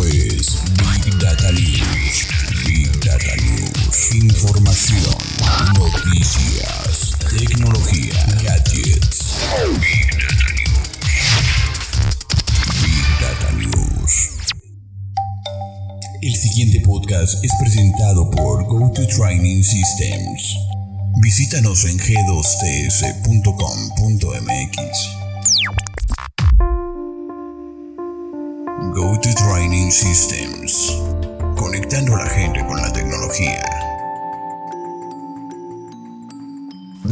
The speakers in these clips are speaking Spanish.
Es Big Data News. Big Data News. Información, noticias, tecnología, gadgets. Big Data News. Big Data News. El siguiente podcast es presentado por GoToTraining Systems. Visítanos en g2ts.com.mx. Go to Training Systems. Conectando a la gente con la tecnología.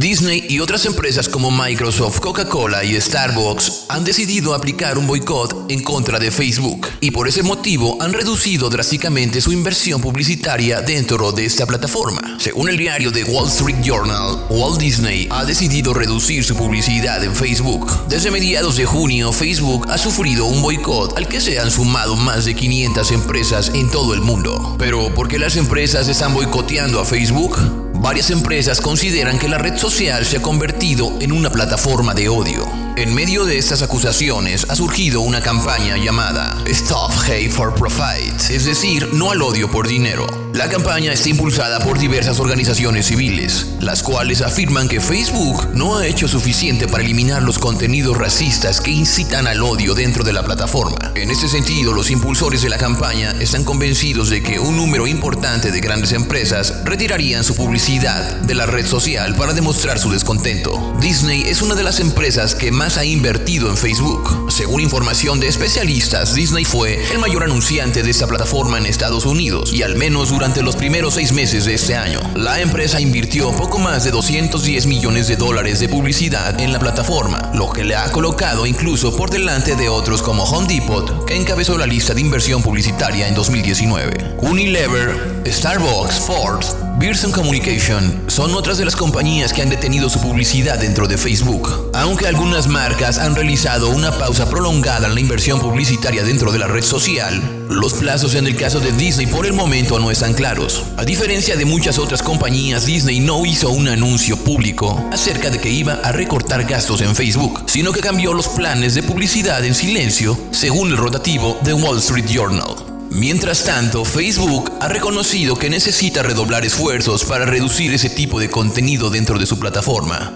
Disney y otras empresas como Microsoft, Coca-Cola y Starbucks han decidido aplicar un boicot en contra de Facebook y por ese motivo han reducido drásticamente su inversión publicitaria dentro de esta plataforma. Según el diario The Wall Street Journal, Walt Disney ha decidido reducir su publicidad en Facebook. Desde mediados de junio, Facebook ha sufrido un boicot al que se han sumado más de 500 empresas en todo el mundo. Pero ¿por qué las empresas están boicoteando a Facebook? Varias empresas consideran que la red social se ha convertido en una plataforma de odio. En medio de estas acusaciones ha surgido una campaña llamada Stop Hate for Profit, es decir, no al odio por dinero. La campaña está impulsada por diversas organizaciones civiles, las cuales afirman que Facebook no ha hecho suficiente para eliminar los contenidos racistas que incitan al odio dentro de la plataforma. En este sentido, los impulsores de la campaña están convencidos de que un número importante de grandes empresas retirarían su publicidad de la red social para demostrar su descontento. Disney es una de las empresas que más ha invertido en Facebook. Según información de especialistas, Disney fue el mayor anunciante de esta plataforma en Estados Unidos y al menos durante los primeros seis meses de este año. La empresa invirtió poco más de 210 millones de dólares de publicidad en la plataforma, lo que le ha colocado incluso por delante de otros como Home Depot, que encabezó la lista de inversión publicitaria en 2019. Unilever, Starbucks, Ford, Pearson Communication son otras de las compañías que han detenido su publicidad dentro de Facebook. Aunque algunas marcas han realizado una pausa prolongada en la inversión publicitaria dentro de la red social, los plazos en el caso de Disney por el momento no están claros. A diferencia de muchas otras compañías, Disney no hizo un anuncio público acerca de que iba a recortar gastos en Facebook, sino que cambió los planes de publicidad en silencio, según el rotativo The Wall Street Journal. Mientras tanto, Facebook ha reconocido que necesita redoblar esfuerzos para reducir ese tipo de contenido dentro de su plataforma.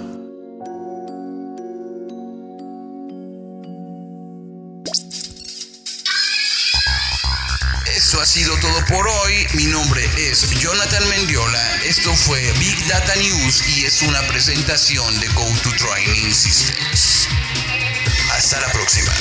Esto ha sido todo por hoy. Mi nombre es Jonathan Mendiola. Esto fue Big Data News y es una presentación de Go to Training Systems. Hasta la próxima.